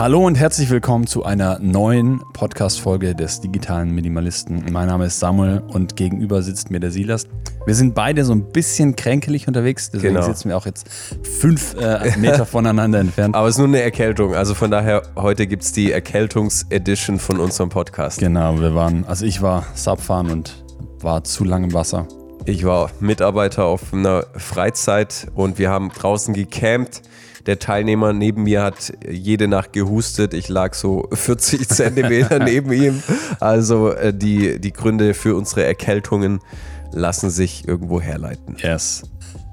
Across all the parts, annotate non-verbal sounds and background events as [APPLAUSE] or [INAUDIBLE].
Hallo und herzlich willkommen zu einer neuen Podcast-Folge des digitalen Minimalisten. Mein Name ist Samuel und gegenüber sitzt mir der Silas. Wir sind beide so ein bisschen kränkelig unterwegs, deswegen Genau. sitzen wir auch jetzt fünf äh, Meter [LAUGHS] voneinander entfernt. Aber es ist nur eine Erkältung. Also von daher, heute gibt es die Erkältungs-Edition von unserem Podcast. Genau, wir waren, also ich war Subfahren und war zu lange im Wasser. Ich war Mitarbeiter auf einer Freizeit und wir haben draußen gecampt. Der Teilnehmer neben mir hat jede Nacht gehustet. Ich lag so 40 [LAUGHS] Zentimeter neben ihm. Also äh, die, die Gründe für unsere Erkältungen lassen sich irgendwo herleiten. Yes.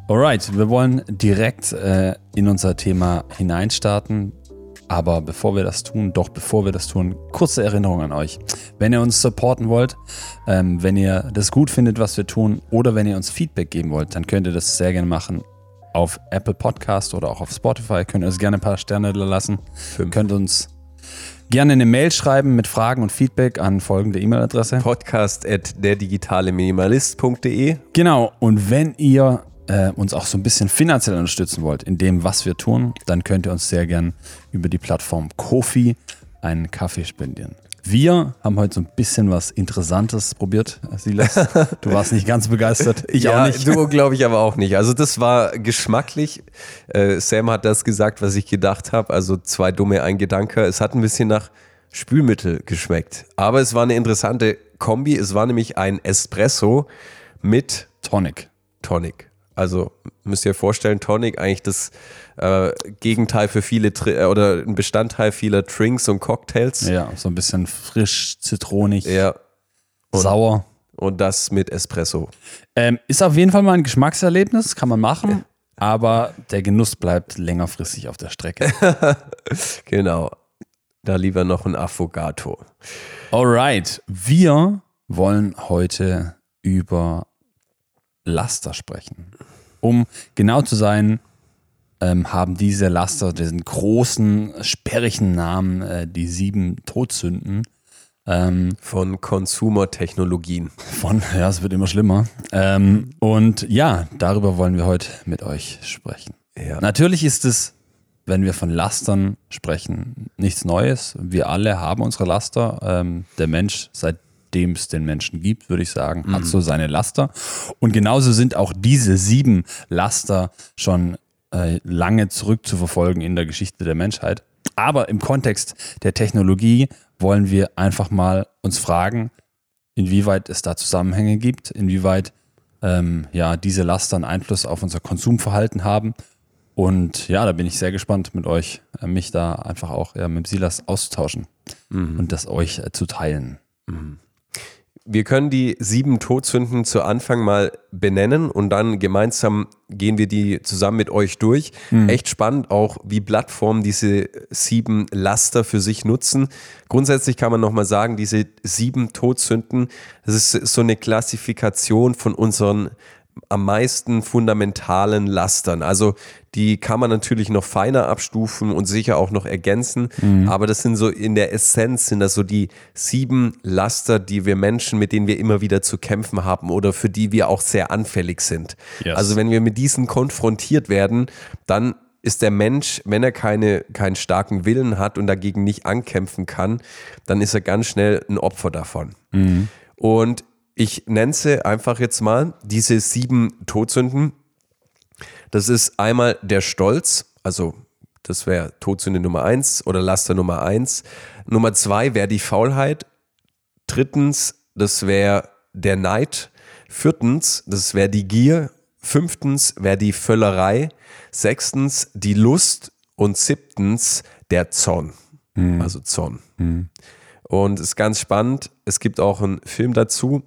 Alright, wir wollen direkt äh, in unser Thema hineinstarten. Aber bevor wir das tun, doch bevor wir das tun, kurze Erinnerung an euch. Wenn ihr uns supporten wollt, ähm, wenn ihr das gut findet, was wir tun, oder wenn ihr uns Feedback geben wollt, dann könnt ihr das sehr gerne machen auf Apple Podcast oder auch auf Spotify. Könnt ihr uns gerne ein paar Sterne lassen. Fünf. Könnt uns gerne eine Mail schreiben mit Fragen und Feedback an folgende E-Mail-Adresse. Podcast at derdigitaleminimalist.de. Genau, und wenn ihr äh, uns auch so ein bisschen finanziell unterstützen wollt in dem, was wir tun, dann könnt ihr uns sehr gern über die Plattform Kofi einen Kaffee spendieren. Wir haben heute so ein bisschen was Interessantes probiert, Silas. [LAUGHS] Du warst nicht ganz begeistert. Ich ja, auch nicht. Du [LAUGHS] glaube ich aber auch nicht. Also das war geschmacklich. Äh, Sam hat das gesagt, was ich gedacht habe. Also zwei dumme, ein Gedanke. Es hat ein bisschen nach Spülmittel geschmeckt. Aber es war eine interessante Kombi. Es war nämlich ein Espresso mit Tonic. Tonic. Also müsst ihr euch vorstellen, Tonic eigentlich das äh, Gegenteil für viele Tri äh, oder ein Bestandteil vieler Drinks und Cocktails. Ja, so ein bisschen frisch, zitronig, Ja. sauer. Und das mit Espresso. Ähm, ist auf jeden Fall mal ein Geschmackserlebnis, kann man machen, aber der Genuss bleibt längerfristig auf der Strecke. [LAUGHS] Genau. Da lieber noch ein Affogato. Alright, wir wollen heute über Laster sprechen. Um genau zu sein, ähm, haben diese Laster diesen großen, sperrigen Namen, äh, die sieben Todsünden. Ähm, Von Consumer-Technologien. von, ja, es wird immer schlimmer. Ähm, und ja, darüber wollen wir heute mit euch sprechen. Ja. Natürlich ist es, wenn wir von Lastern sprechen, nichts Neues. Wir alle haben unsere Laster. Ähm, der Mensch, seitdem es den Menschen gibt, würde ich sagen, hat so seine Laster. Und genauso sind auch diese sieben Laster schon äh, lange zurück zu verfolgen in der Geschichte der Menschheit. Aber im Kontext der Technologie wollen wir einfach mal uns fragen, inwieweit es da Zusammenhänge gibt, inwieweit ähm, ja, diese Laster einen Einfluss auf unser Konsumverhalten haben. Und ja, da bin ich sehr gespannt mit euch, äh, mich da einfach auch ja, mit Silas auszutauschen und das euch äh, zu teilen. Wir können die sieben Todsünden zu Anfang mal benennen und dann gemeinsam gehen wir die zusammen mit euch durch. Echt spannend auch, wie Plattformen diese sieben Laster für sich nutzen. Grundsätzlich kann man nochmal sagen, diese sieben Todsünden, das ist so eine Klassifikation von unseren am meisten fundamentalen Lastern. Also die kann man natürlich noch feiner abstufen und sicher auch noch ergänzen, aber das sind so in der Essenz sind das so die sieben Laster, die wir Menschen, mit denen wir immer wieder zu kämpfen haben oder für die wir auch sehr anfällig sind. Yes. Also wenn wir mit diesen konfrontiert werden, dann ist der Mensch, wenn er keine, keinen starken Willen hat und dagegen nicht ankämpfen kann, dann ist er ganz schnell ein Opfer davon. Und ich nenne sie einfach jetzt mal diese sieben Todsünden. Das ist einmal der Stolz, also das wäre Todsünde Nummer eins oder Laster Nummer eins. Nummer zwei wäre die Faulheit. Drittens, das wäre der Neid. Viertens, das wäre die Gier. Fünftens wäre die Völlerei. Sechstens, die Lust. Und siebtens, der Zorn. Also Zorn. Und es ist ganz spannend. Es gibt auch einen Film dazu,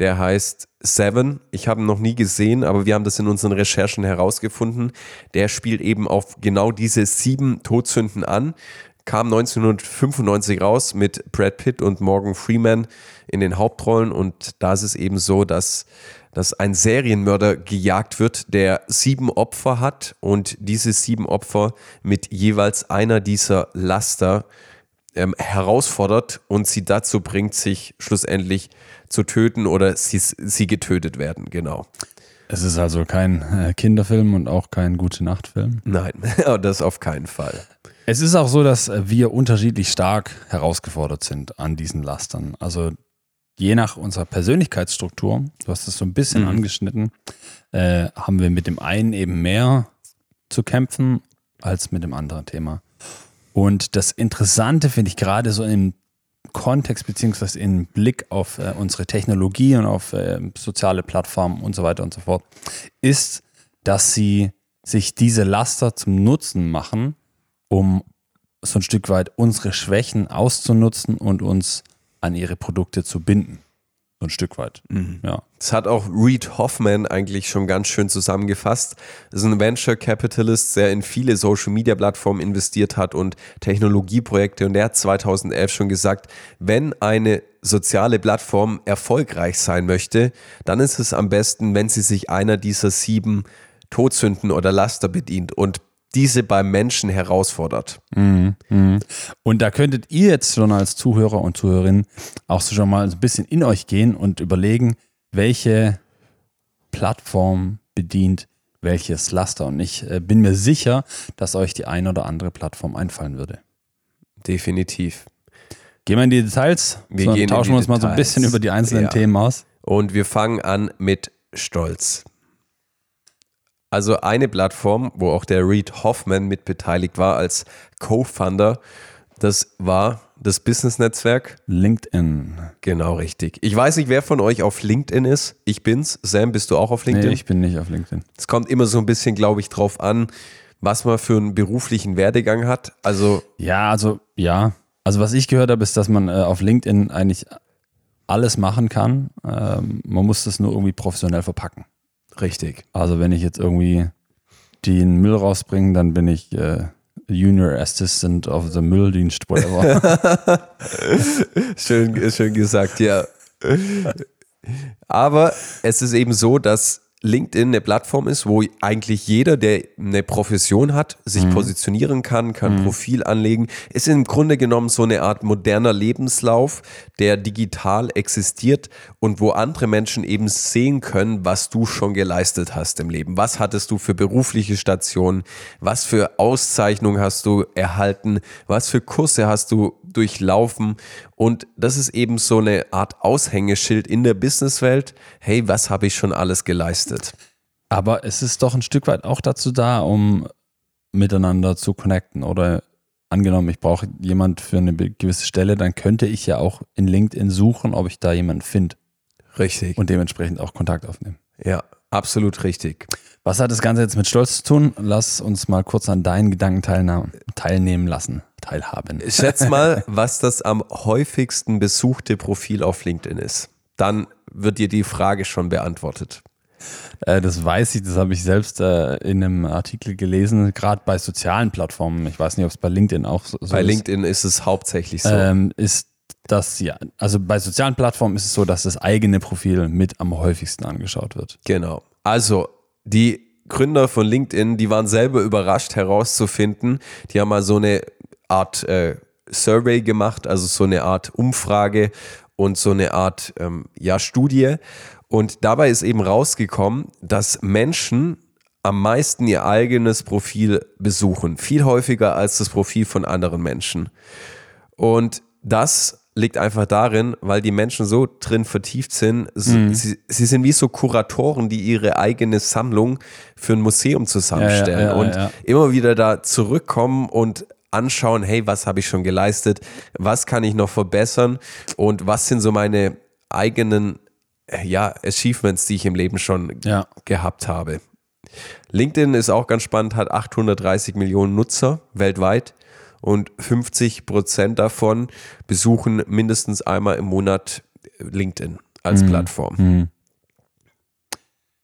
der heißt Seven. Ich habe ihn noch nie gesehen, aber wir haben das in unseren Recherchen herausgefunden. Der spielt eben auf genau diese sieben Todsünden an. Kam 1995 raus mit Brad Pitt und Morgan Freeman in den Hauptrollen. Und da ist es eben so, dass, dass ein Serienmörder gejagt wird, der sieben Opfer hat und diese sieben Opfer mit jeweils einer dieser Laster ähm, herausfordert und sie dazu bringt, sich schlussendlich zu töten oder sie, sie getötet werden, genau. Es ist also kein äh, Kinderfilm und auch kein Gute-Nacht-Film. Nein, [LAUGHS] das auf keinen Fall. Es ist auch so, dass wir unterschiedlich stark herausgefordert sind an diesen Lastern. Also je nach unserer Persönlichkeitsstruktur, du hast es so ein bisschen Mhm. angeschnitten, äh, haben wir mit dem einen eben mehr zu kämpfen als mit dem anderen Thema. Und das Interessante finde ich gerade so im Kontext beziehungsweise im Blick auf äh, unsere Technologie und auf äh, soziale Plattformen und so weiter und so fort, ist, dass sie sich diese Laster zum Nutzen machen, um so ein Stück weit unsere Schwächen auszunutzen und uns an ihre Produkte zu binden. So ein Stück weit. Ja. Das hat auch Reed Hoffman eigentlich schon ganz schön zusammengefasst. Das ist ein Venture Capitalist, der in viele Social Media Plattformen investiert hat und Technologieprojekte. Und der hat 2011 schon gesagt, wenn eine soziale Plattform erfolgreich sein möchte, dann ist es am besten, wenn sie sich einer dieser sieben Todsünden oder Laster bedient und diese beim Menschen herausfordert. Und da könntet ihr jetzt schon als Zuhörer und Zuhörerin auch so schon mal so ein bisschen in euch gehen und überlegen, welche Plattform bedient welches Laster. Und ich äh, bin mir sicher, dass euch die ein oder andere Plattform einfallen würde. Definitiv. Gehen wir in die Details? Wir tauschen wir uns mal so ein Details. bisschen über die einzelnen Ja. Themen aus. Und wir fangen an mit Stolz. Also eine Plattform, wo auch der Reed Hoffman mit beteiligt war als Co-Founder, das war das Business-Netzwerk. LinkedIn. Genau richtig. Ich weiß nicht, wer von euch auf LinkedIn ist. Ich bin's. Sam, bist du auch auf Nee, LinkedIn? ich bin nicht auf LinkedIn. Es kommt immer so ein bisschen, glaube ich, drauf an, was man für einen beruflichen Werdegang hat. Also Ja, also ja. Also was ich gehört habe, ist, dass man äh, auf LinkedIn eigentlich alles machen kann. Ähm, man muss das nur irgendwie professionell verpacken. Richtig. Also wenn ich jetzt irgendwie den Müll rausbringe, dann bin ich äh, Junior Assistant of the Mülldienst, whatever. [LAUGHS] Schön, schön gesagt, ja. Aber es ist eben so, dass LinkedIn eine Plattform ist, wo eigentlich jeder, der eine Profession hat, sich positionieren kann, kann ein Profil anlegen. Ist im Grunde genommen so eine Art moderner Lebenslauf, der digital existiert und wo andere Menschen eben sehen können, was du schon geleistet hast im Leben. Was hattest du für berufliche Stationen? Was für Auszeichnungen hast du erhalten? Was für Kurse hast du durchlaufen? Und das ist eben so eine Art Aushängeschild in der Businesswelt. Hey, was habe ich schon alles geleistet? Aber es ist doch ein Stück weit auch dazu da, um miteinander zu connecten. Oder angenommen, ich brauche jemand für eine gewisse Stelle, dann könnte ich ja auch in LinkedIn suchen, ob ich da jemanden finde Richtig. und dementsprechend auch Kontakt aufnehmen. ja, absolut richtig. Was hat das Ganze jetzt mit Stolz zu tun? Lass uns mal kurz an deinen Gedanken teilnehmen lassen, teilhaben. Schätz mal, was das am häufigsten besuchte Profil auf LinkedIn ist. Dann wird dir die Frage schon beantwortet. Äh, das weiß ich, das habe ich selbst äh, in einem Artikel gelesen, gerade bei sozialen Plattformen. Ich weiß nicht, ob es bei LinkedIn auch so, so Bei ist. LinkedIn ist es hauptsächlich so. ähm, ist das ja, also bei sozialen Plattformen ist es so, dass das eigene Profil mit am häufigsten angeschaut wird. Genau. Also, die Gründer von LinkedIn, die waren selber überrascht herauszufinden. Die haben mal so eine Art äh, Survey gemacht, also so eine Art Umfrage und so eine Art ähm, ja, Studie. Und dabei ist eben rausgekommen, dass Menschen am meisten ihr eigenes Profil besuchen. Viel häufiger als das Profil von anderen Menschen. Und das liegt einfach darin, weil die Menschen so drin vertieft sind. Sie, sie, sie sind wie so Kuratoren, die ihre eigene Sammlung für ein Museum zusammenstellen Ja, ja, ja, und immer wieder da zurückkommen und anschauen, hey, was habe ich schon geleistet? Was kann ich noch verbessern? Und was sind so meine eigenen ja, Achievements, die ich im Leben schon gehabt habe? LinkedIn ist auch ganz spannend, hat 830 Millionen Nutzer weltweit und 50 Prozent davon besuchen mindestens einmal im Monat LinkedIn als Plattform.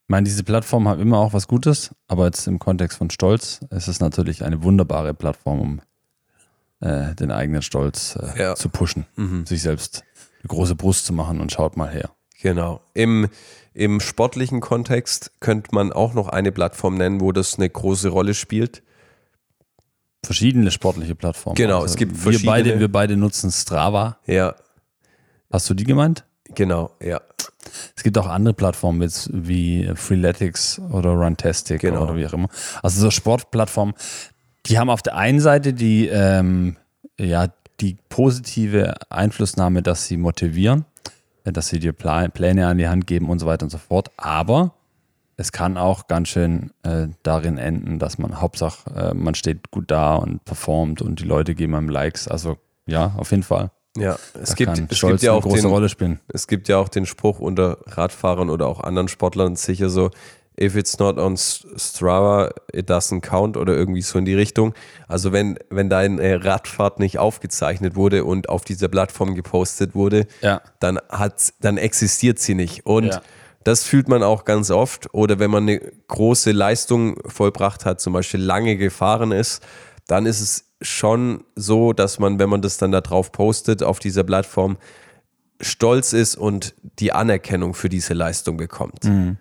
Ich meine, diese Plattform haben immer auch was Gutes, aber jetzt im Kontext von Stolz ist es natürlich eine wunderbare Plattform, um äh, den eigenen Stolz äh, Ja. zu pushen, sich selbst eine große Brust zu machen und schaut mal her. Genau. Im, Im sportlichen Kontext könnte man auch noch eine Plattform nennen, wo das eine große Rolle spielt. Verschiedene sportliche Plattformen. Genau, es gibt wir verschiedene- beide, wir beide nutzen Strava. Ja, Hast du die gemeint? genau, ja. Es gibt auch andere Plattformen jetzt wie Freeletics oder Runtastic Genau. oder wie auch immer. Also so Sportplattformen, die haben auf der einen Seite die, ähm, ja, die positive Einflussnahme, dass sie motivieren, dass sie dir Pläne an die Hand geben und so weiter und so fort. Aber es kann auch ganz schön äh, darin enden, dass man Hauptsache, äh, man steht gut da und performt und die Leute geben einem Likes. Also ja, auf jeden Fall. Ja, es Da gibt, es gibt ja eine auch große den, Rolle spielen. es gibt ja auch den Spruch unter Radfahrern oder auch anderen Sportlern sicher so, if it's not on Strava, it doesn't count oder irgendwie so in die Richtung. Also wenn, wenn deine Radfahrt nicht aufgezeichnet wurde und auf dieser Plattform gepostet wurde, Ja. dann hat, dann existiert sie nicht. Und Ja. Das fühlt man auch ganz oft. Oder wenn man eine große Leistung vollbracht hat, zum Beispiel lange gefahren ist, dann ist es schon so, dass man, wenn man das dann da drauf postet auf dieser Plattform, stolz ist und die Anerkennung für diese Leistung bekommt. Mhm.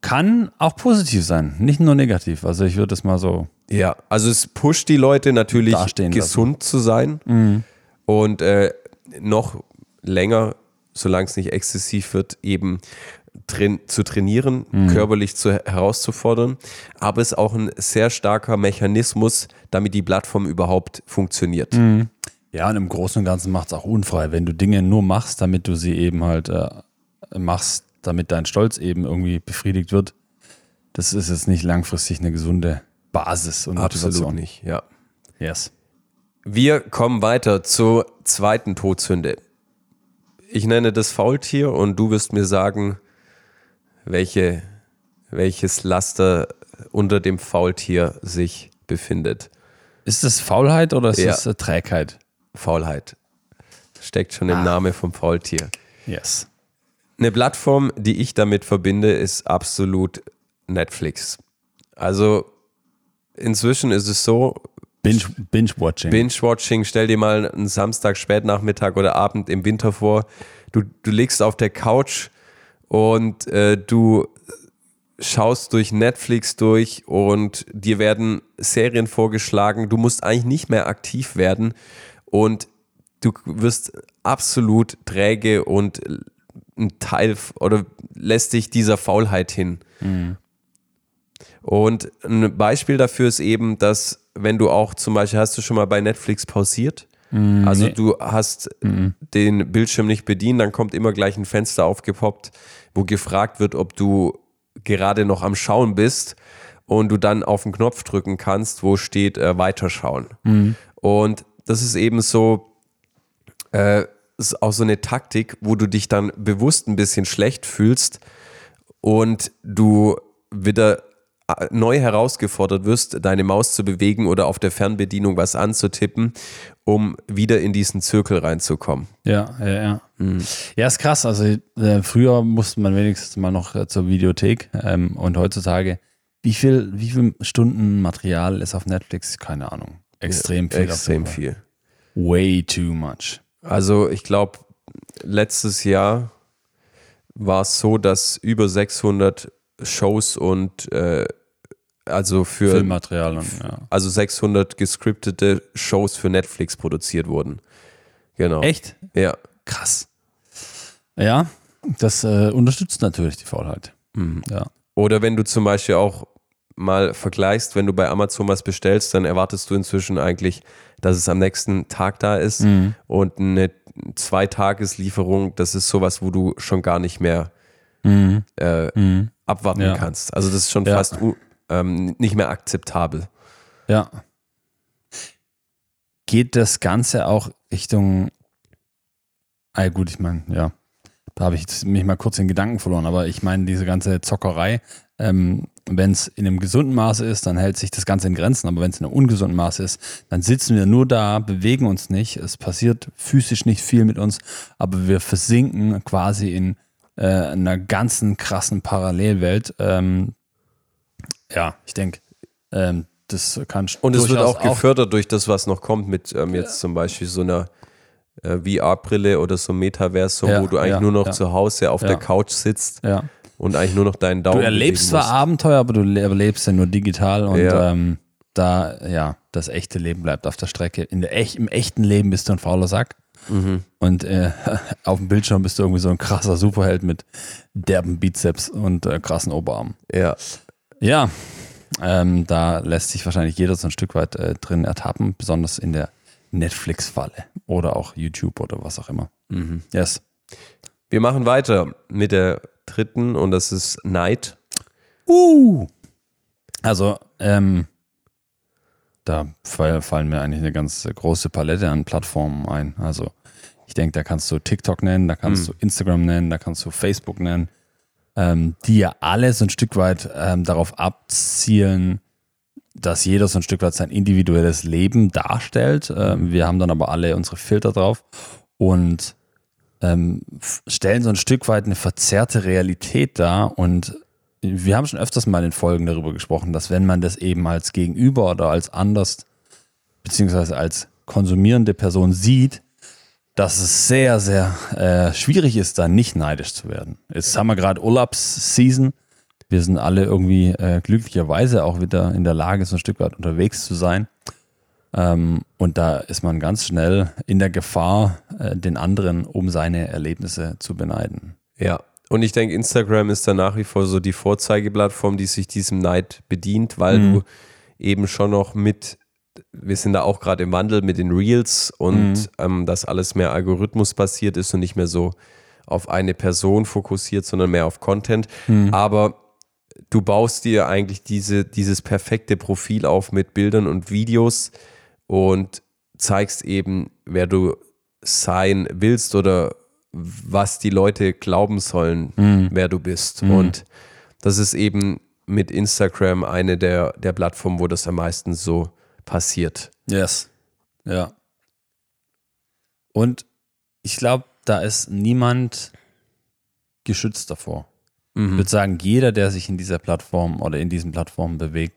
Kann auch positiv sein, nicht nur negativ. Also ich würde das mal so. Ja, also es pusht die Leute natürlich gesund zu sein und äh, noch länger, solange es nicht exzessiv wird, eben train zu trainieren, körperlich zu, herauszufordern. Aber es ist auch ein sehr starker Mechanismus, damit die Plattform überhaupt funktioniert. Ja, und im Großen und Ganzen macht es auch unfrei, wenn du Dinge nur machst, damit du sie eben halt äh, machst, damit dein Stolz eben irgendwie befriedigt wird. Das ist jetzt nicht langfristig eine gesunde Basis und Absolut Motivation. nicht, ja. Yes. Wir kommen weiter zur zweiten Todsünde. Ich nenne das Faultier und du wirst mir sagen, welche, welches Laster unter dem Faultier sich befindet. Ist das Faulheit oder ist Ja. das äh, Trägheit? Faulheit. Steckt schon im Namen vom Faultier. Yes. Eine Plattform, die ich damit verbinde, ist absolut Netflix. Also inzwischen ist es so, Binge- Binge-Watching. Binge-Watching, stell dir mal einen Samstag, Spätnachmittag oder Abend im Winter vor. Du, du liegst auf der Couch und äh, du schaust durch Netflix durch und dir werden Serien vorgeschlagen. Du musst eigentlich nicht mehr aktiv werden und du wirst absolut träge und ein Teil oder lässt dich dieser Faulheit hin. Und ein Beispiel dafür ist eben, dass wenn du auch zum Beispiel, hast du schon mal bei Netflix pausiert? also nee. du hast den Bildschirm nicht bedient, dann kommt immer gleich ein Fenster aufgepoppt, wo gefragt wird, ob du gerade noch am Schauen bist und du dann auf den Knopf drücken kannst, wo steht äh, Weiterschauen. Und das ist eben so, äh, ist auch so eine Taktik, wo du dich dann bewusst ein bisschen schlecht fühlst und du wieder neu herausgefordert wirst, deine Maus zu bewegen oder auf der Fernbedienung was anzutippen, um wieder in diesen Zirkel reinzukommen. Ja, ja, ja. Mhm. Ja, ist krass. Also äh, früher musste man wenigstens mal noch äh, zur Videothek ähm, und heutzutage, wie viel, wie viel Stunden Material ist auf Netflix? Keine Ahnung. Extrem viel. Extrem viel. Way too much. Also ich glaube, letztes Jahr war es so, dass über 600 Shows und äh, also für Filmmaterial und ja. also 600 gescriptete Shows für Netflix produziert wurden. Genau. Echt? Ja. Krass. Ja, das äh, unterstützt natürlich die Faulheit. Mhm. Ja. Oder wenn du zum Beispiel auch mal vergleichst, wenn du bei Amazon was bestellst, dann erwartest du inzwischen eigentlich, dass es am nächsten Tag da ist. Und eine Zweitageslieferung, das ist sowas, wo du schon gar nicht mehr äh, abwarten Ja. kannst. Also das ist schon Ja. fast ähm, nicht mehr akzeptabel. Ja. Geht das Ganze auch Richtung. Ah, gut, ich meine, ja. Da habe ich mich mal kurz in Gedanken verloren, aber ich meine, diese ganze Zockerei, ähm, wenn es in einem gesunden Maße ist, dann hält sich das Ganze in Grenzen, aber wenn es in einem ungesunden Maße ist, dann sitzen wir nur da, bewegen uns nicht, es passiert physisch nicht viel mit uns, aber wir versinken quasi in äh, einer ganzen krassen Parallelwelt. Ähm, ja, ich denke, ähm, das kann Und es wird auch gefördert durch das, was noch kommt, mit ähm, jetzt zum Beispiel so einer äh, VR-Brille oder so Metaversum, Ja, wo du eigentlich ja, nur noch ja. zu Hause auf Ja. der Couch sitzt Ja. und eigentlich nur noch deinen Daumen Du erlebst zwar. Abenteuer, aber du le- erlebst ja nur digital und Ja. ähm, da, ja, das echte Leben bleibt auf der Strecke. In der echt, Im echten Leben bist du ein fauler Sack. Mhm. Und äh, [LAUGHS] auf dem Bildschirm bist du irgendwie so ein krasser Superheld mit derben Bizeps und äh, krassen Oberarmen. Ja. Ja, Ähm, da lässt sich wahrscheinlich jeder so ein Stück weit äh, drin ertappen, besonders in der Netflix-Falle oder auch YouTube oder was auch immer. Mhm. Yes. Wir machen weiter mit der dritten und das ist Night. Uh. Also, ähm, da fall- fallen mir eigentlich eine ganz große Palette an Plattformen ein. Also, ich denke, da kannst du TikTok nennen, da kannst du Instagram nennen, da kannst du Facebook nennen, ähm, die ja alle so ein Stück weit ähm, darauf abzielen, dass jeder so ein Stück weit sein individuelles Leben darstellt. Ähm, wir haben dann aber alle unsere Filter drauf und ähm, stellen so ein Stück weit eine verzerrte Realität dar und wir haben schon öfters mal in Folgen darüber gesprochen, dass wenn man das eben als Gegenüber oder als anders beziehungsweise als konsumierende Person sieht, dass es sehr, sehr äh, schwierig ist, da nicht neidisch zu werden. Jetzt haben wir gerade Urlaubsseason. Wir sind alle irgendwie äh, glücklicherweise auch wieder in der Lage, so ein Stück weit unterwegs zu sein. Ähm, und da ist man ganz schnell in der Gefahr, äh, den anderen um seine Erlebnisse zu beneiden. Ja. Und ich denke, Instagram ist da nach wie vor so die Vorzeigeplattform, die sich diesem Neid bedient, weil du eben schon noch mit, wir sind da auch gerade im Wandel mit den Reels und ähm, dass alles mehr Algorithmus basiert ist und nicht mehr so auf eine Person fokussiert, sondern mehr auf Content. Aber du baust dir eigentlich diese, dieses perfekte Profil auf mit Bildern und Videos und zeigst eben, wer du sein willst oder was die Leute glauben sollen, wer du bist. Und das ist eben mit Instagram eine der, der Plattformen, wo das am meisten so passiert. Yes. Ja. Und ich glaube, da ist niemand geschützt davor. Ich würde sagen, jeder, der sich in dieser Plattform oder in diesen Plattformen bewegt,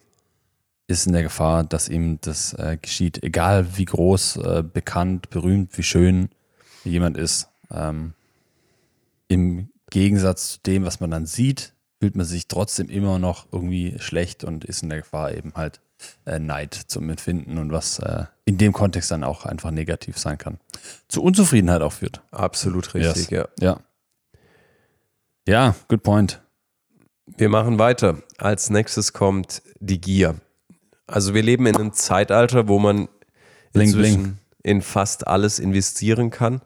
ist in der Gefahr, dass ihm das äh, geschieht. Egal wie groß, äh, bekannt, berühmt, wie schön jemand ist. Ähm, Im Gegensatz zu dem, was man dann sieht, fühlt man sich trotzdem immer noch irgendwie schlecht und ist in der Gefahr, eben halt äh, Neid zu empfinden und was äh, in dem Kontext dann auch einfach negativ sein kann. Zu Unzufriedenheit auch führt. Absolut richtig, Yes. ja. Ja. Ja, good point. Wir machen weiter. Als nächstes kommt die Gier. Also wir leben in einem Zeitalter, wo man Bling, bling. in fast alles investieren kann.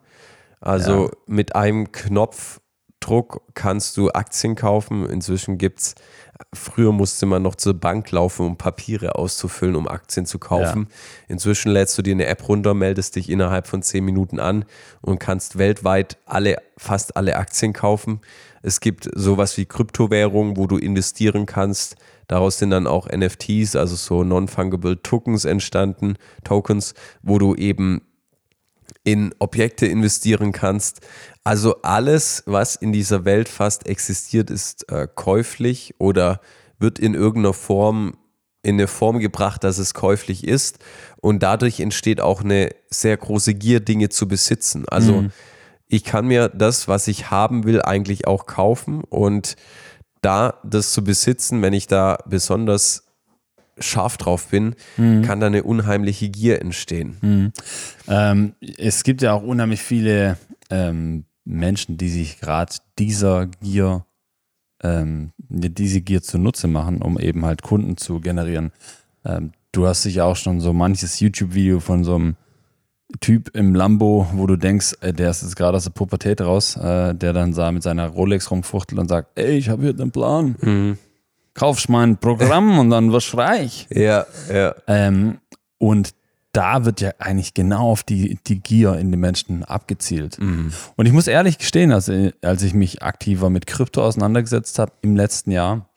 Also Ja. mit einem Knopfdruck kannst du Aktien kaufen. Inzwischen gibt es, früher musste man noch zur Bank laufen, um Papiere auszufüllen, um Aktien zu kaufen. Inzwischen lädst du dir eine App runter, meldest dich innerhalb von zehn Minuten an und kannst weltweit alle, fast alle Aktien kaufen. Es gibt sowas wie Kryptowährungen, wo du investieren kannst. Daraus sind dann auch NFTs, also so Non-Fungible Tokens entstanden, Tokens, wo du eben in Objekte investieren kannst. Also alles, was in dieser Welt fast existiert, ist äh, käuflich oder wird in irgendeiner Form in eine Form gebracht, dass es käuflich ist. Und dadurch entsteht auch eine sehr große Gier, Dinge zu besitzen. Also ich kann mir das, was ich haben will, eigentlich auch kaufen. Und da das zu besitzen, wenn ich da besonders scharf drauf bin, kann da eine unheimliche Gier entstehen. Ähm, es gibt ja auch unheimlich viele ähm, Menschen, die sich gerade dieser Gier, ähm, diese Gier zunutze machen, um eben halt Kunden zu generieren. Ähm, du hast sicher auch schon so manches YouTube-Video von so einem Typ im Lambo, wo du denkst, äh, der ist jetzt gerade aus der Pubertät raus, äh, der dann sah mit seiner Rolex rumfuchtelt und sagt, ey, ich habe hier den Plan. Kaufst mein Programm und dann wirst du reich. [LAUGHS] Ja, ja. Ähm, und da wird ja eigentlich genau auf die, die Gier in den Menschen abgezielt. Und ich muss ehrlich gestehen, als, als ich mich aktiver mit Krypto auseinandergesetzt habe im letzten Jahr,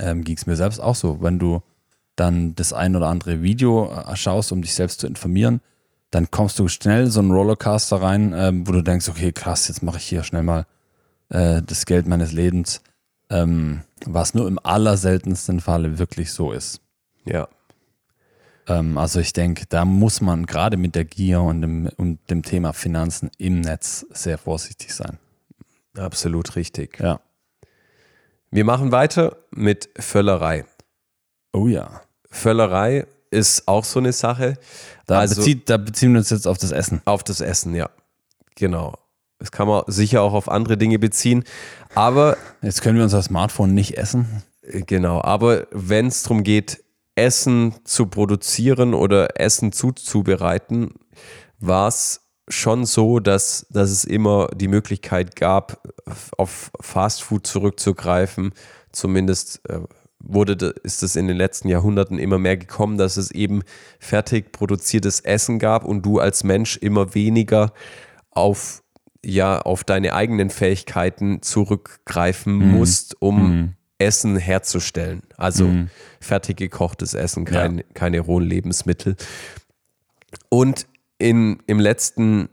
ähm, ging es mir selbst auch so. Wenn du dann das ein oder andere Video äh, schaust, um dich selbst zu informieren, dann kommst du schnell so einen Rollercoaster rein, ähm, wo du denkst, okay, krass, jetzt mache ich hier schnell mal äh, das Geld meines Lebens, ähm, was nur im allerseltensten Falle wirklich so ist. Ja. Ähm, also ich denke, da muss man gerade mit der Gier und dem, und dem Thema Finanzen im Netz sehr vorsichtig sein. Absolut richtig. Ja. Wir machen weiter mit Völlerei. Oh ja. Völlerei ist auch so eine Sache. Da, also bezieht, da beziehen wir uns jetzt auf das Essen. auf das Essen, ja. Genau. Das kann man sicher auch auf andere Dinge beziehen. Aber Jetzt können wir unser Smartphone nicht essen. Genau, aber wenn es darum geht, Essen zu produzieren oder Essen zuzubereiten, war es schon so, dass, dass es immer die Möglichkeit gab, auf Fastfood zurückzugreifen. Zumindest äh, wurde, ist es in den letzten Jahrhunderten immer mehr gekommen, dass es eben fertig produziertes Essen gab und du als Mensch immer weniger auf, ja, auf deine eigenen Fähigkeiten zurückgreifen mhm. musst, um mhm. Essen herzustellen. Also mhm. fertig gekochtes Essen, kein, ja. keine rohen Lebensmittel. Und in, im letzten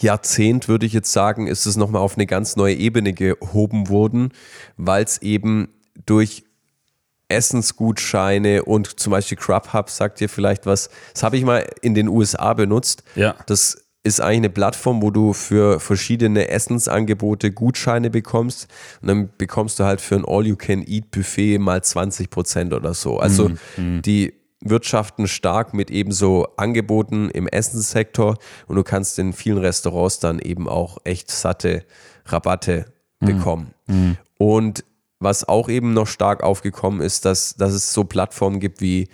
Jahrzehnt, würde ich jetzt sagen, ist es nochmal auf eine ganz neue Ebene gehoben worden, weil es eben durch Essensgutscheine und zum Beispiel Grubhub sagt dir vielleicht was. Das habe ich mal in den USA benutzt. Ja. Das ist eigentlich eine Plattform, wo du für verschiedene Essensangebote Gutscheine bekommst und dann bekommst du halt für ein All-You-Can-Eat-Buffet mal 20 Prozent oder so. Also mm, die wirtschaften stark mit ebenso Angeboten im Essenssektor und du kannst in vielen Restaurants dann eben auch echt satte Rabatte mm, bekommen. Mm. Und was auch eben noch stark aufgekommen ist, dass, dass es so Plattformen gibt wie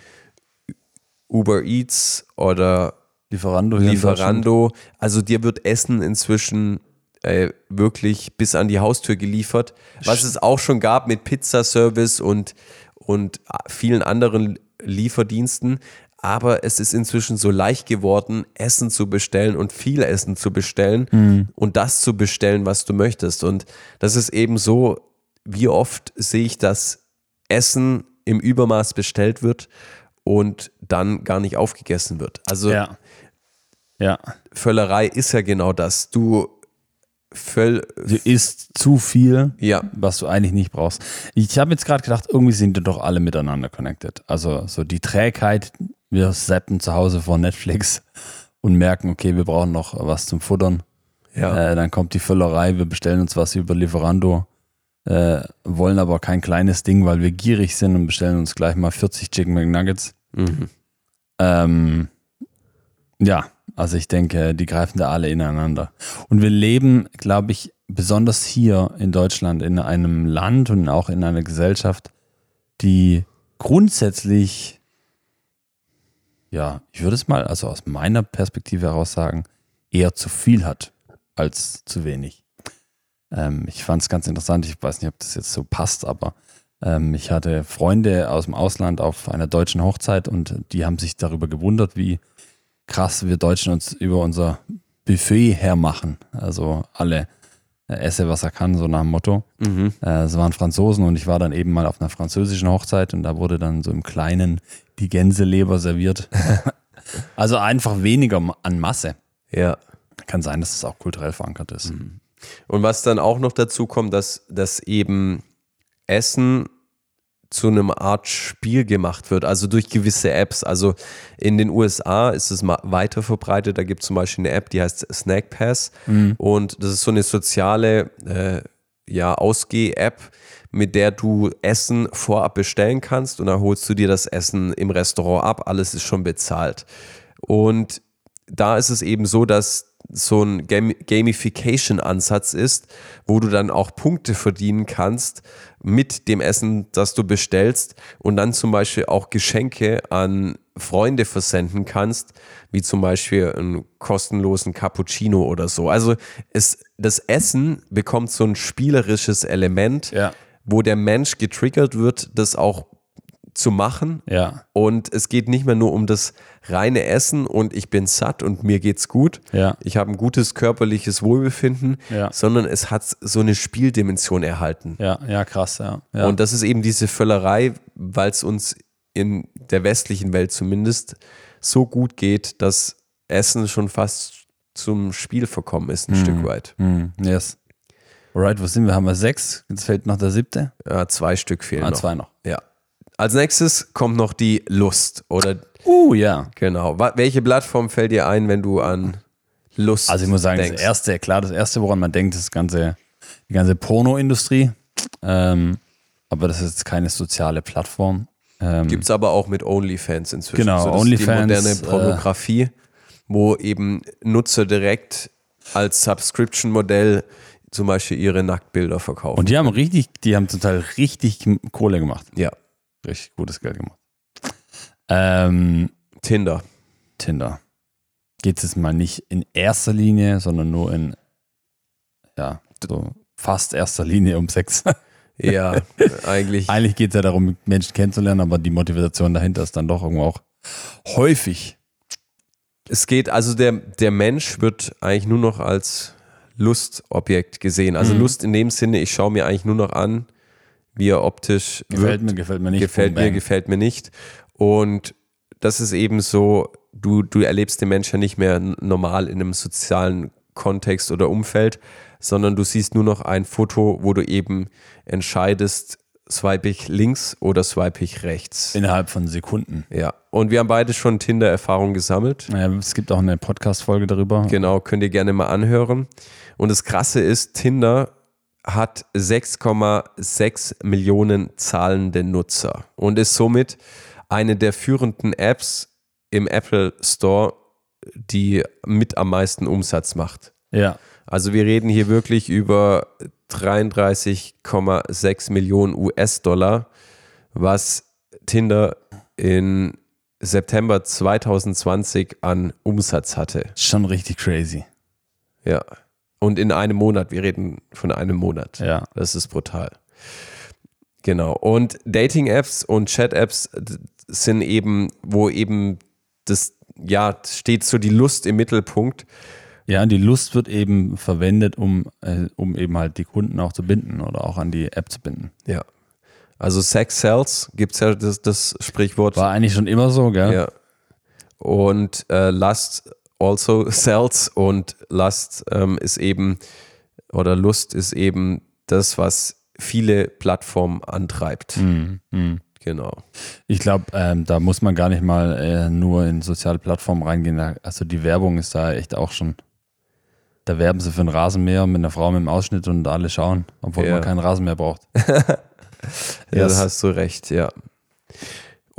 Uber Eats oder Lieferando. Lieferando. Also dir wird Essen inzwischen äh, wirklich bis an die Haustür geliefert. Was es auch schon gab mit Pizzaservice und, und vielen anderen Lieferdiensten. Aber es ist inzwischen so leicht geworden, Essen zu bestellen und viel Essen zu bestellen mhm. und das zu bestellen, was du möchtest. Und das ist eben so, wie oft sehe ich, dass Essen im Übermaß bestellt wird und dann gar nicht aufgegessen wird. Also ja. Ja. Völlerei ist ja genau das. Du Völl du isst zu viel, ja. was du eigentlich nicht brauchst. Ich habe jetzt gerade gedacht, irgendwie sind die doch alle miteinander connected. Also so die Trägheit, wir seppen zu Hause vor Netflix [LAUGHS] und merken, okay, wir brauchen noch was zum Futtern. Ja. Äh, dann kommt die Völlerei, wir bestellen uns was über Lieferando äh, wollen aber kein kleines Ding, weil wir gierig sind und bestellen uns gleich mal 40 Chicken McNuggets. Mhm. Ähm, ja, also ich denke, die greifen da alle ineinander. Und wir leben, glaube ich, besonders hier in Deutschland in einem Land und auch in einer Gesellschaft, die grundsätzlich, ja, ich würde es mal, also aus meiner Perspektive heraus sagen, eher zu viel hat als zu wenig. Ähm, ich fand es ganz interessant, ich weiß nicht, ob das jetzt so passt, aber ähm, ich hatte Freunde aus dem Ausland auf einer deutschen Hochzeit und die haben sich darüber gewundert, wie krass wir Deutschen uns über unser Buffet hermachen. Also alle äh, esse, was er kann, so nach dem Motto. Mhm. Äh, es waren Franzosen und ich war dann eben mal auf einer französischen Hochzeit und da wurde dann so im Kleinen die Gänseleber serviert. [LAUGHS] also einfach weniger an Masse. Ja. Kann sein, dass es auch kulturell verankert ist. Mhm. Und was dann auch noch dazu kommt, dass, dass eben Essen zu einem Art Spiel gemacht wird, also durch gewisse Apps. Also in den USA ist es weiter verbreitet. Da gibt es zum Beispiel eine App, die heißt Snack Pass. Mhm. Und das ist so eine soziale äh, ja, Ausgeh-App, mit der du Essen vorab bestellen kannst und dann holst du dir das Essen im Restaurant ab. Alles ist schon bezahlt. Und da ist es eben so, dass so ein Gamification-Ansatz ist, wo du dann auch Punkte verdienen kannst mit dem Essen, das du bestellst und dann zum Beispiel auch Geschenke an Freunde versenden kannst, wie zum Beispiel einen kostenlosen Cappuccino oder so. Also es, das Essen bekommt so ein spielerisches Element, ja. wo der Mensch getriggert wird, das auch zu machen. Ja. Und es geht nicht mehr nur um das reine Essen und ich bin satt und mir geht's gut. Ja. Ich habe ein gutes körperliches Wohlbefinden, ja. sondern es hat so eine Spieldimension erhalten. Ja, ja, krass, ja. ja. Und das ist eben diese Völlerei, weil es uns in der westlichen Welt zumindest so gut geht, dass Essen schon fast zum Spiel verkommen ist, ein mm. Stück weit. Mm. Yes. Alright, wo sind wir? Haben wir sechs? Jetzt fällt noch der siebte. Ja, zwei Stück fehlen ah, noch. Zwei noch. Ja. Als nächstes kommt noch die Lust oder Uh, ja. Genau. Welche Plattform fällt dir ein, wenn du an Lust Also ich muss sagen, denkst? das erste, klar, das erste, woran man denkt, ist das ganze, die ganze Pornoindustrie. Ähm, aber das ist keine soziale Plattform. Ähm, Gibt es aber auch mit OnlyFans inzwischen. Genau, so, OnlyFans. Die moderne Pornografie, äh, wo eben Nutzer direkt als Subscription-Modell zum Beispiel ihre Nacktbilder verkaufen. Und die haben richtig, die haben zum Teil richtig Kohle gemacht. ja, Richtig gutes Geld gemacht. Ähm, Tinder. Tinder. Geht es mal nicht in erster Linie, sondern nur in, ja, so fast erster Linie um Sex. [LAUGHS] Ja, eigentlich. Eigentlich geht es ja darum, Menschen kennenzulernen, aber die Motivation dahinter ist dann doch irgendwo auch häufig. Es geht, also der, der Mensch wird eigentlich nur noch als Lustobjekt gesehen. Also Mhm. Lust in dem Sinne, ich schaue mir eigentlich nur noch an, wie er optisch Gefällt wirkt. mir, gefällt mir nicht. gefällt mir, gefällt mir nicht. Und das ist eben so, du, du erlebst den Menschen nicht mehr normal in einem sozialen Kontext oder Umfeld, sondern du siehst nur noch ein Foto, wo du eben entscheidest, swipe ich links oder swipe ich rechts. Innerhalb von Sekunden. Ja, und wir haben beide schon Tinder-Erfahrung gesammelt. Ja, es gibt auch eine Podcast-Folge darüber. Genau, könnt ihr gerne mal anhören. Und das Krasse ist, Tinder hat 6,6 Millionen zahlende Nutzer und ist somit eine der führenden Apps im Apple Store, die mit am meisten Umsatz macht. Ja. Also wir reden hier wirklich über 33,6 Millionen US-Dollar, was Tinder in September 2020 an Umsatz hatte. Schon richtig crazy. Ja. Und in einem Monat, wir reden von einem Monat. Ja. Das ist brutal. Genau. Und Dating-Apps und Chat-Apps sind eben, wo eben das, ja, steht so die Lust im Mittelpunkt. Ja, und die Lust wird eben verwendet, um, äh, um eben halt die Kunden auch zu binden oder auch an die App zu binden. Ja. Also Sex Sells gibt es ja das, das Sprichwort. War eigentlich schon immer so, gell? Ja. Und äh, Lust also sells und Lust ähm, ist eben, oder Lust ist eben das, was viele Plattformen antreibt. Genau. Ich glaube, ähm, da muss man gar nicht mal äh, nur in soziale Plattformen reingehen. Also die Werbung ist da echt auch schon. Da werben sie für einen Rasenmäher mit einer Frau mit dem Ausschnitt und alle schauen, obwohl Ja. man keinen Rasenmäher braucht. [LAUGHS] Ja, Yes. da hast du recht, ja.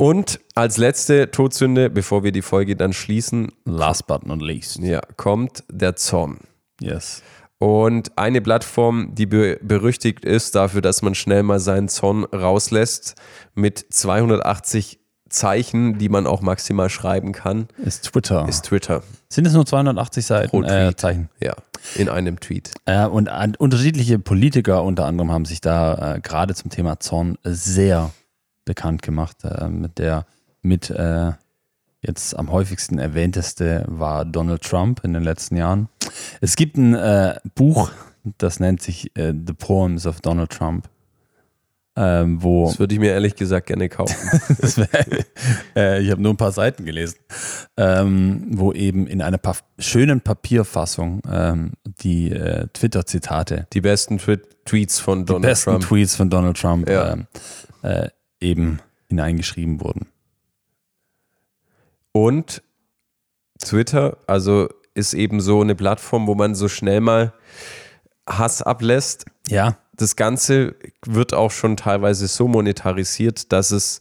Und als letzte Todsünde, bevor wir die Folge dann schließen, Last but not least. ja, kommt der Zorn. Yes. Und eine Plattform, die be berüchtigt ist dafür, dass man schnell mal seinen Zorn rauslässt, mit 280 Zeichen, die man auch maximal schreiben kann, Ist Twitter. ist Twitter. Sind es nur 280 Seiten Pro äh. Zeichen? Ja, in einem Tweet. Äh, und an, unterschiedliche Politiker unter anderem haben sich da äh, gerade zum Thema Zorn sehr bekannt gemacht. Äh, mit der mit äh, jetzt am häufigsten erwähnteste war Donald Trump in den letzten Jahren. Es gibt ein äh, Buch, das nennt sich äh, The Poems of Donald Trump, ähm, wo Das würde ich mir ehrlich gesagt gerne kaufen. [LAUGHS] wär, äh, ich habe nur ein paar Seiten gelesen, ähm, wo eben in einer pa schönen Papierfassung ähm, die äh, Twitter-Zitate, Die besten Tweets von die Donald besten Trump. Tweets von Donald Trump Ja. Eben hineingeschrieben wurden. Und Twitter, also ist eben so eine Plattform, wo man so schnell mal Hass ablässt. Ja, Das Ganze wird auch schon teilweise so monetarisiert, dass es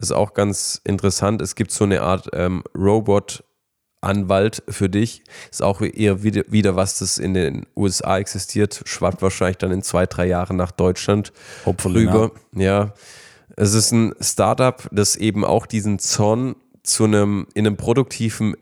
ist auch ganz interessant. Es gibt so eine Art ähm, Robot-Anwalt für dich. Ist auch eher wieder, wieder was, das in den USA existiert. Schwappt wahrscheinlich dann in zwei, drei Jahren nach Deutschland Hopefully rüber. Ja. Es ist ein Startup, das eben auch diesen Zorn zu einem, in einem produktiven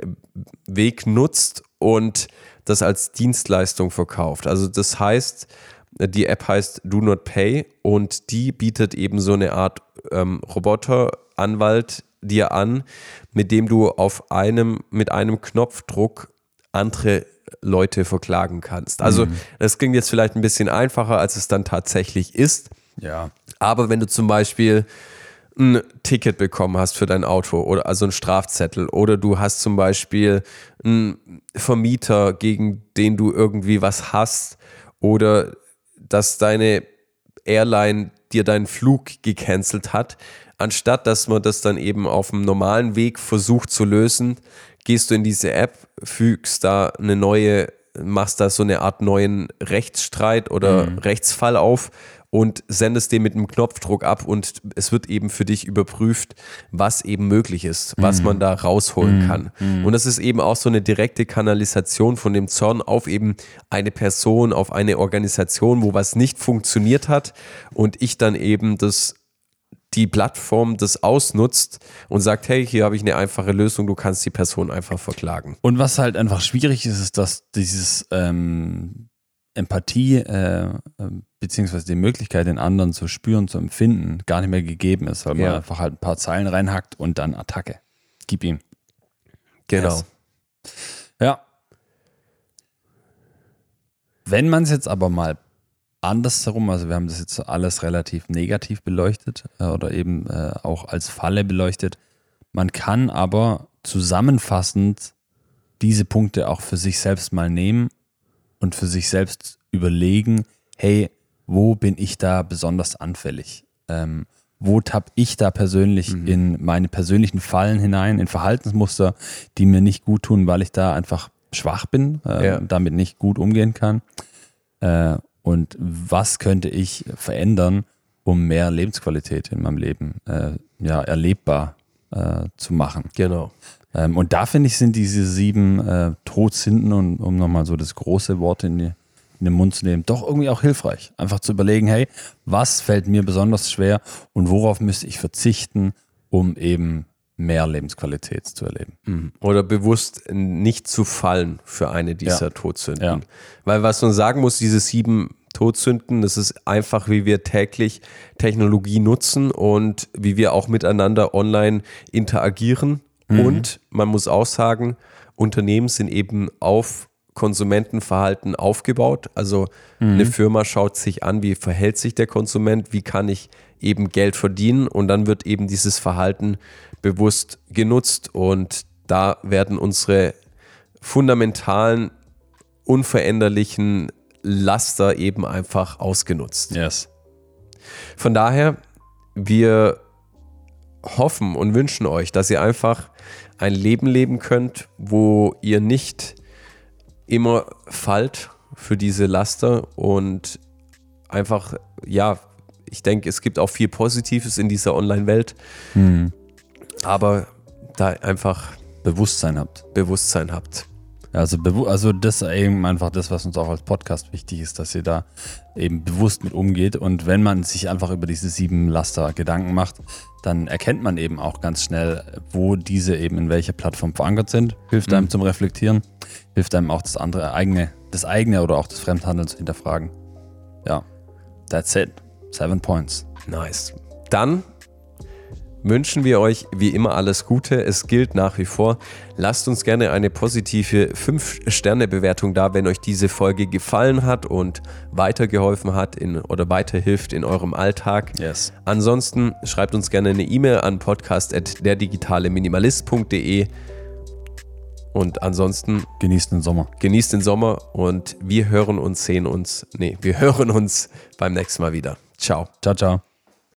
Weg nutzt und das als Dienstleistung verkauft. Also das heißt, die App heißt Do Not Pay und die bietet eben so eine Art ähm, Roboteranwalt dir an, mit dem du auf einem, mit einem Knopfdruck andere Leute verklagen kannst. Also das klingt jetzt vielleicht ein bisschen einfacher, als es dann tatsächlich ist. ja, Aber wenn du zum Beispiel ein Ticket bekommen hast für dein Auto oder also einen Strafzettel oder du hast zum Beispiel einen Vermieter, gegen den du irgendwie was hast oder dass deine Airline dir deinen Flug gecancelt hat, anstatt dass man das dann eben auf dem normalen Weg versucht zu lösen, gehst du in diese App, fügst da eine neue, machst da so eine Art neuen Rechtsstreit oder Rechtsfall auf und sendest den mit einem Knopfdruck ab und es wird eben für dich überprüft, was eben möglich ist, was man da rausholen kann. Und das ist eben auch so eine direkte Kanalisation von dem Zorn auf eben eine Person, auf eine Organisation, wo was nicht funktioniert hat und ich dann eben das die Plattform das ausnutzt und sagt, hey, hier habe ich eine einfache Lösung, du kannst die Person einfach verklagen. Und was halt einfach schwierig ist, ist, dass dieses ähm, Empathie äh, äh, beziehungsweise die Möglichkeit, den anderen zu spüren, zu empfinden, gar nicht mehr gegeben ist, weil man Ja. einfach halt ein paar Zeilen reinhackt und dann Attacke. Gib ihm. Genau. Yes. Ja. Wenn man es jetzt aber mal andersherum, also wir haben das jetzt alles relativ negativ beleuchtet äh, oder eben äh, auch als Falle beleuchtet, man kann aber zusammenfassend diese Punkte auch für sich selbst mal nehmen und für sich selbst überlegen, hey, wo bin ich da besonders anfällig? Ähm, wo tapp ich da persönlich in meine persönlichen Fallen hinein, in Verhaltensmuster, die mir nicht gut tun, weil ich da einfach schwach bin, äh, Ja. und damit nicht gut umgehen kann? Äh, und was könnte ich verändern, um mehr Lebensqualität in meinem Leben äh, ja, erlebbar äh, zu machen? Genau. Ähm, und da finde ich, sind diese sieben äh, Todsünden, und um nochmal so das große Wort in, die, in den Mund zu nehmen, doch irgendwie auch hilfreich. Einfach zu überlegen, hey, was fällt mir besonders schwer und worauf müsste ich verzichten, um eben mehr Lebensqualität zu erleben. Oder bewusst nicht zu fallen für eine dieser Ja. Todsünden. Ja. Weil was man sagen muss, diese sieben Todsünden, das ist einfach, wie wir täglich Technologie nutzen und wie wir auch miteinander online interagieren. Und man muss auch sagen, Unternehmen sind eben auf Konsumentenverhalten aufgebaut. Also eine Firma schaut sich an, wie verhält sich der Konsument, wie kann ich eben Geld verdienen und dann wird eben dieses Verhalten bewusst genutzt und da werden unsere fundamentalen, unveränderlichen Laster eben einfach ausgenutzt. Yes. Von daher, wir hoffen und wünschen euch, dass ihr einfach ein Leben leben könnt, wo ihr nicht immer fallt für diese Laster und einfach, ja, ich denke, es gibt auch viel Positives in dieser Online-Welt, aber da einfach Bewusstsein habt. Bewusstsein habt. Also, also das ist eben einfach das, was uns auch als Podcast wichtig ist, dass ihr da eben bewusst mit umgeht. Und wenn man sich einfach über diese sieben Laster Gedanken macht, dann erkennt man eben auch ganz schnell, wo diese eben in welcher Plattform verankert sind. Hilft einem zum Reflektieren, hilft einem auch das andere eigene, das eigene oder auch das Fremdhandeln zu hinterfragen. Ja, that's it. Seven points. Nice. Dann wünschen wir euch wie immer alles Gute. Es gilt nach wie vor. Lasst uns gerne eine positive 5-Sterne-Bewertung da, wenn euch diese Folge gefallen hat und weitergeholfen hat in, oder weiterhilft in eurem Alltag. Yes. Ansonsten schreibt uns gerne eine E-Mail an podcast.derdigitaleminimalist.de und ansonsten Genießt den Sommer. genießt den Sommer und wir hören uns, sehen uns, nee, wir [LAUGHS] hören uns beim nächsten Mal wieder. Ciao. Ciao, ciao.